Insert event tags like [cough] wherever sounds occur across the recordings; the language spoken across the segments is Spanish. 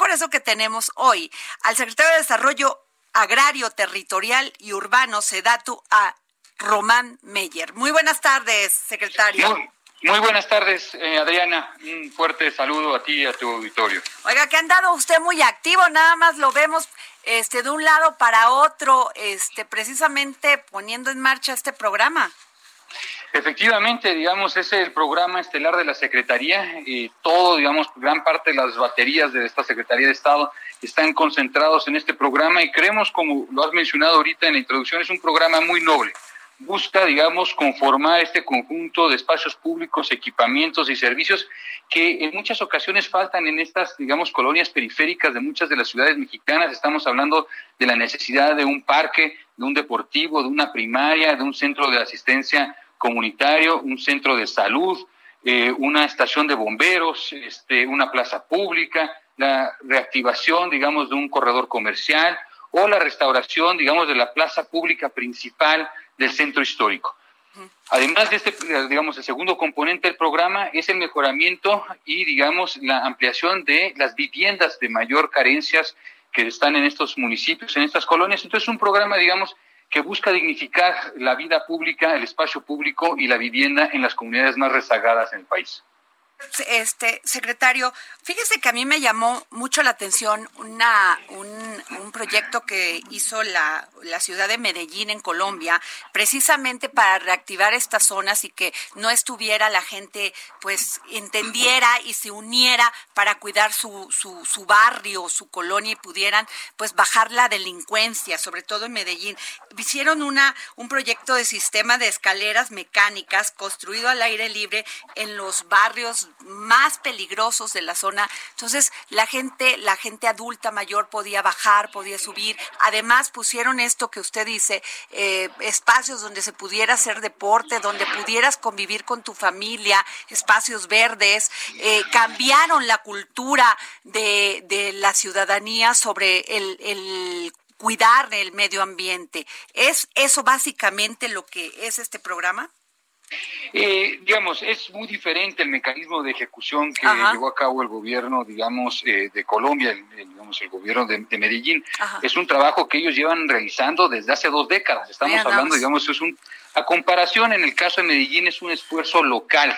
Por eso que tenemos hoy al secretario de Desarrollo Agrario, Territorial y Urbano, SEDATU, a Román Meyer. Muy buenas tardes, secretario. Muy, muy buenas tardes, eh, Adriana. Un fuerte saludo a ti y a tu auditorio. Oiga, que ha andado usted muy activo, nada más lo vemos este de un lado para otro, este precisamente poniendo en marcha este programa. Efectivamente, digamos, es el programa estelar de la Secretaría y todo, digamos, gran parte de las baterías de esta Secretaría de Estado están concentrados en este programa y creemos, como lo has mencionado ahorita en la introducción, es un programa muy noble. Busca, digamos, conformar este conjunto de espacios públicos, equipamientos y servicios que en muchas ocasiones faltan en estas, digamos, colonias periféricas de muchas de las ciudades mexicanas. Estamos hablando de la necesidad de un parque, de un deportivo, de una primaria, de un centro de asistencia comunitario, un centro de salud, eh, una estación de bomberos, este, una plaza pública, la reactivación, digamos, de un corredor comercial o la restauración, digamos, de la plaza pública principal del centro histórico. Además de este, digamos, el segundo componente del programa es el mejoramiento y, digamos, la ampliación de las viviendas de mayor carencias que están en estos municipios, en estas colonias. Entonces, un programa, digamos, que busca dignificar la vida pública, el espacio público y la vivienda en las comunidades más rezagadas en el país. Este secretario, fíjese que a mí me llamó mucho la atención una, un, proyecto que hizo la, la, ciudad de Medellín en Colombia, precisamente para reactivar estas zonas y que no estuviera la gente, pues entendiera y se uniera para cuidar su, su, su barrio, su colonia y pudieran pues bajar la delincuencia, sobre todo en Medellín. Hicieron una, un proyecto de sistema de escaleras mecánicas construido al aire libre en los barrios más peligrosos de la zona. Entonces, la gente, la gente adulta mayor podía bajar, podía subir. Además, pusieron esto que usted dice, eh, espacios donde se pudiera hacer deporte, donde pudieras convivir con tu familia, espacios verdes. Eh, cambiaron la cultura de, de la ciudadanía sobre el, el cuidar del medio ambiente. ¿Es eso básicamente lo que es este programa? Eh, digamos, es muy diferente el mecanismo de ejecución que llevó a cabo el gobierno, digamos, eh, de Colombia, el, digamos, el gobierno de, Medellín. Es un trabajo que ellos llevan realizando desde hace dos décadas. Estamos hablando, digamos, es un, a comparación en el caso de Medellín es un esfuerzo local.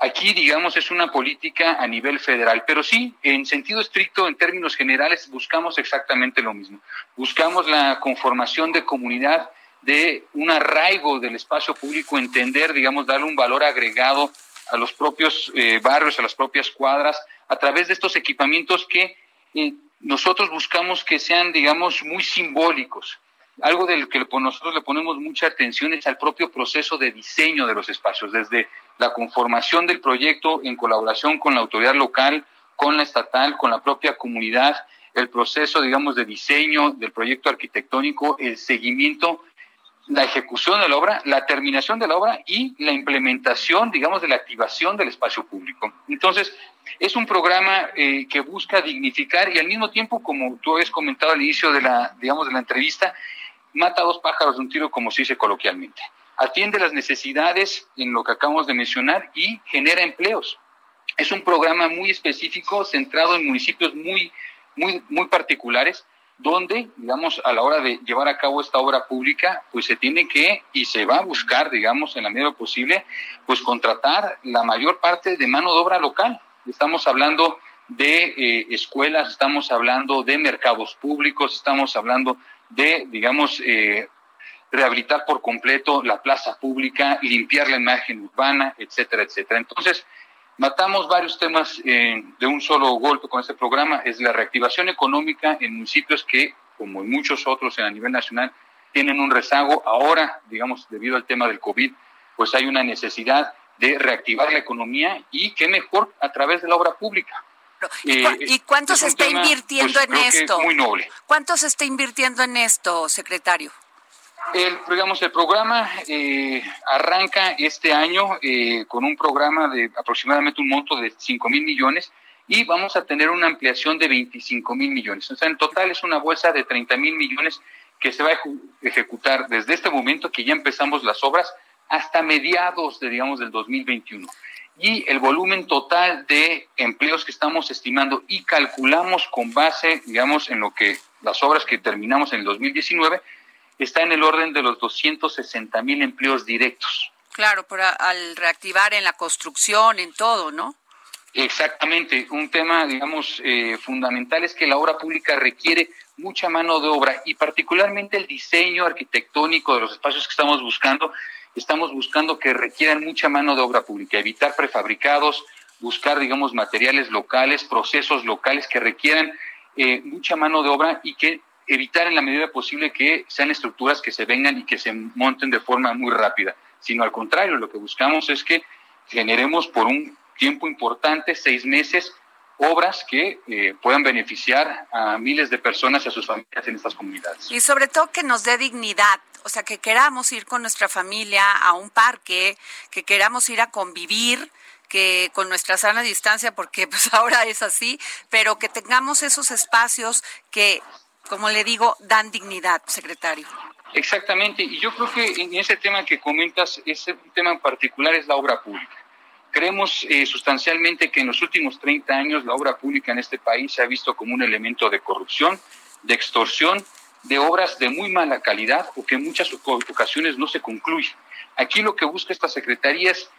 Aquí, digamos, es una política a nivel federal, pero sí, en sentido estricto, en términos generales, buscamos exactamente lo mismo. Buscamos la conformación de comunidad de un arraigo del espacio público, entender, digamos, darle un valor agregado a los propios eh, barrios, a las propias cuadras, a través de estos equipamientos que eh, nosotros buscamos que sean, digamos, muy simbólicos. Algo del que nosotros le ponemos mucha atención es al propio proceso de diseño de los espacios, desde la conformación del proyecto en colaboración con la autoridad local, con la estatal, con la propia comunidad, el proceso, digamos, de diseño del proyecto arquitectónico, el seguimiento la ejecución de la obra, la terminación de la obra y la implementación, digamos, de la activación del espacio público. Entonces, es un programa eh, que busca dignificar y al mismo tiempo, como tú habías comentado al inicio de la, digamos, de la entrevista, mata a dos pájaros de un tiro, como se dice coloquialmente. Atiende las necesidades en lo que acabamos de mencionar y genera empleos. Es un programa muy específico, centrado en municipios muy, muy, muy particulares, donde, digamos, a la hora de llevar a cabo esta obra pública, pues se tiene que y se va a buscar, digamos, en la medida posible, pues contratar la mayor parte de mano de obra local. Estamos hablando de eh, escuelas, estamos hablando de mercados públicos, estamos hablando de, digamos, eh, rehabilitar por completo la plaza pública, limpiar la imagen urbana, etcétera, etcétera. Entonces, Matamos varios temas eh, de un solo golpe con este programa. Es la reactivación económica en municipios que, como en muchos otros a nivel nacional, tienen un rezago. Ahora, digamos, debido al tema del COVID, pues hay una necesidad de reactivar la economía y qué mejor a través de la obra pública. ¿Y, eh, cuánto se está invirtiendo pues, en esto? muy noble. ¿Cuánto se está invirtiendo en esto, secretario? El, digamos, el programa eh, arranca este año eh, con un programa de aproximadamente un monto de 5 mil millones y vamos a tener una ampliación de 25 mil millones. O sea, en total es una bolsa de 30 mil millones que se va a ejecutar desde este momento que ya empezamos las obras hasta mediados, de, digamos, del 2021. Y el volumen total de empleos que estamos estimando y calculamos con base, digamos, en lo que las obras que terminamos en el 2019 está en el orden de los 260 mil empleos directos. Claro, pero al reactivar en la construcción, en todo, ¿no? Exactamente. Un tema, digamos, eh, fundamental es que la obra pública requiere mucha mano de obra y particularmente el diseño arquitectónico de los espacios que estamos buscando. Estamos buscando que requieran mucha mano de obra pública, evitar prefabricados, buscar, digamos, materiales locales, procesos locales que requieran eh, mucha mano de obra y que evitar en la medida posible que sean estructuras que se vengan y que se monten de forma muy rápida, sino al contrario, lo que buscamos es que generemos por un tiempo importante, seis meses, obras que eh, puedan beneficiar a miles de personas y a sus familias en estas comunidades. Y sobre todo que nos dé dignidad, o sea, que queramos ir con nuestra familia a un parque, que queramos ir a convivir, que con nuestra sana distancia, porque pues [laughs] ahora es así, pero que tengamos esos espacios que como le digo, dan dignidad, secretario. Exactamente, y yo creo que en ese tema que comentas, ese tema en particular es la obra pública. Creemos eh, sustancialmente que en los últimos 30 años la obra pública en este país se ha visto como un elemento de corrupción, de extorsión, de obras de muy mala calidad o que en muchas ocasiones no se concluyen. Aquí lo que busca esta Secretaría es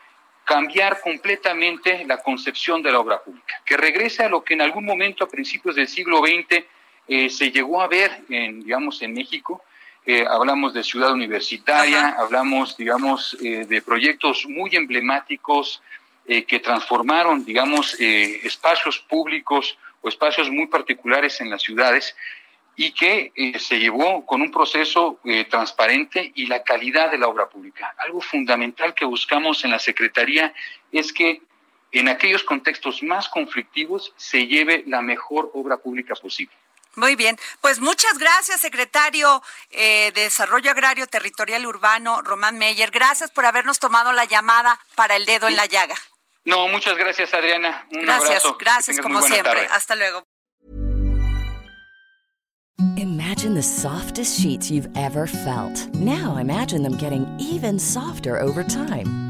cambiar completamente la concepción de la obra pública, que regrese a lo que en algún momento a principios del siglo XX eh, se llegó a ver, en, digamos, en México. Eh, hablamos de ciudad universitaria, hablamos, digamos, eh, de proyectos muy emblemáticos que transformaron, digamos, espacios públicos o espacios muy particulares en las ciudades y que se llevó con un proceso transparente y la calidad de la obra pública. Algo fundamental que buscamos en la Secretaría es que en aquellos contextos más conflictivos se lleve la mejor obra pública posible. Muy bien, pues muchas gracias, secretario eh, de Desarrollo Agrario Territorial Urbano, Román Meyer. Gracias por habernos tomado la llamada para el dedo en la llaga. No, muchas gracias, Adriana. Un gracias, gracias como siempre. Hasta luego. Imagine the softest sheets you've ever felt. Now imagine them getting even softer over time.